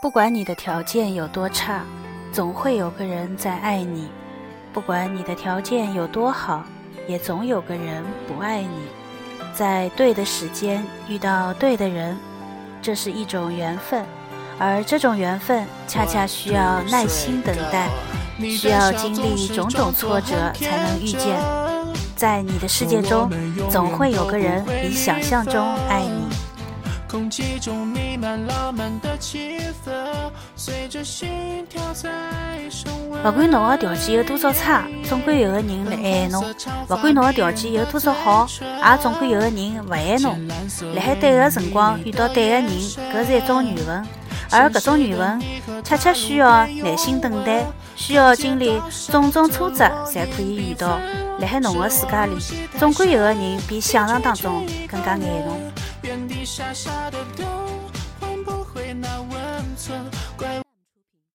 不管你的条件有多差，总会有个人在爱你；不管你的条件有多好，也总有个人不爱你。在对的时间遇到对的人，这是一种缘分，而这种缘分恰恰需要耐心等待，需要经历种种挫折才能遇见。在你的世界中，总会有个人比想象中爱你。空气中弥漫浪漫的气不管侬的条件有多少差，总归有个人来爱侬；不管侬的条件有多少好，也总归有个人不爱侬。辣海对的辰光遇到对的人，搿是一种缘分，而搿种缘分恰恰需要耐心等待，需要经历种种挫折才可以遇到。辣海侬的世界里，总归有个人比想象当中更加爱侬。错怪我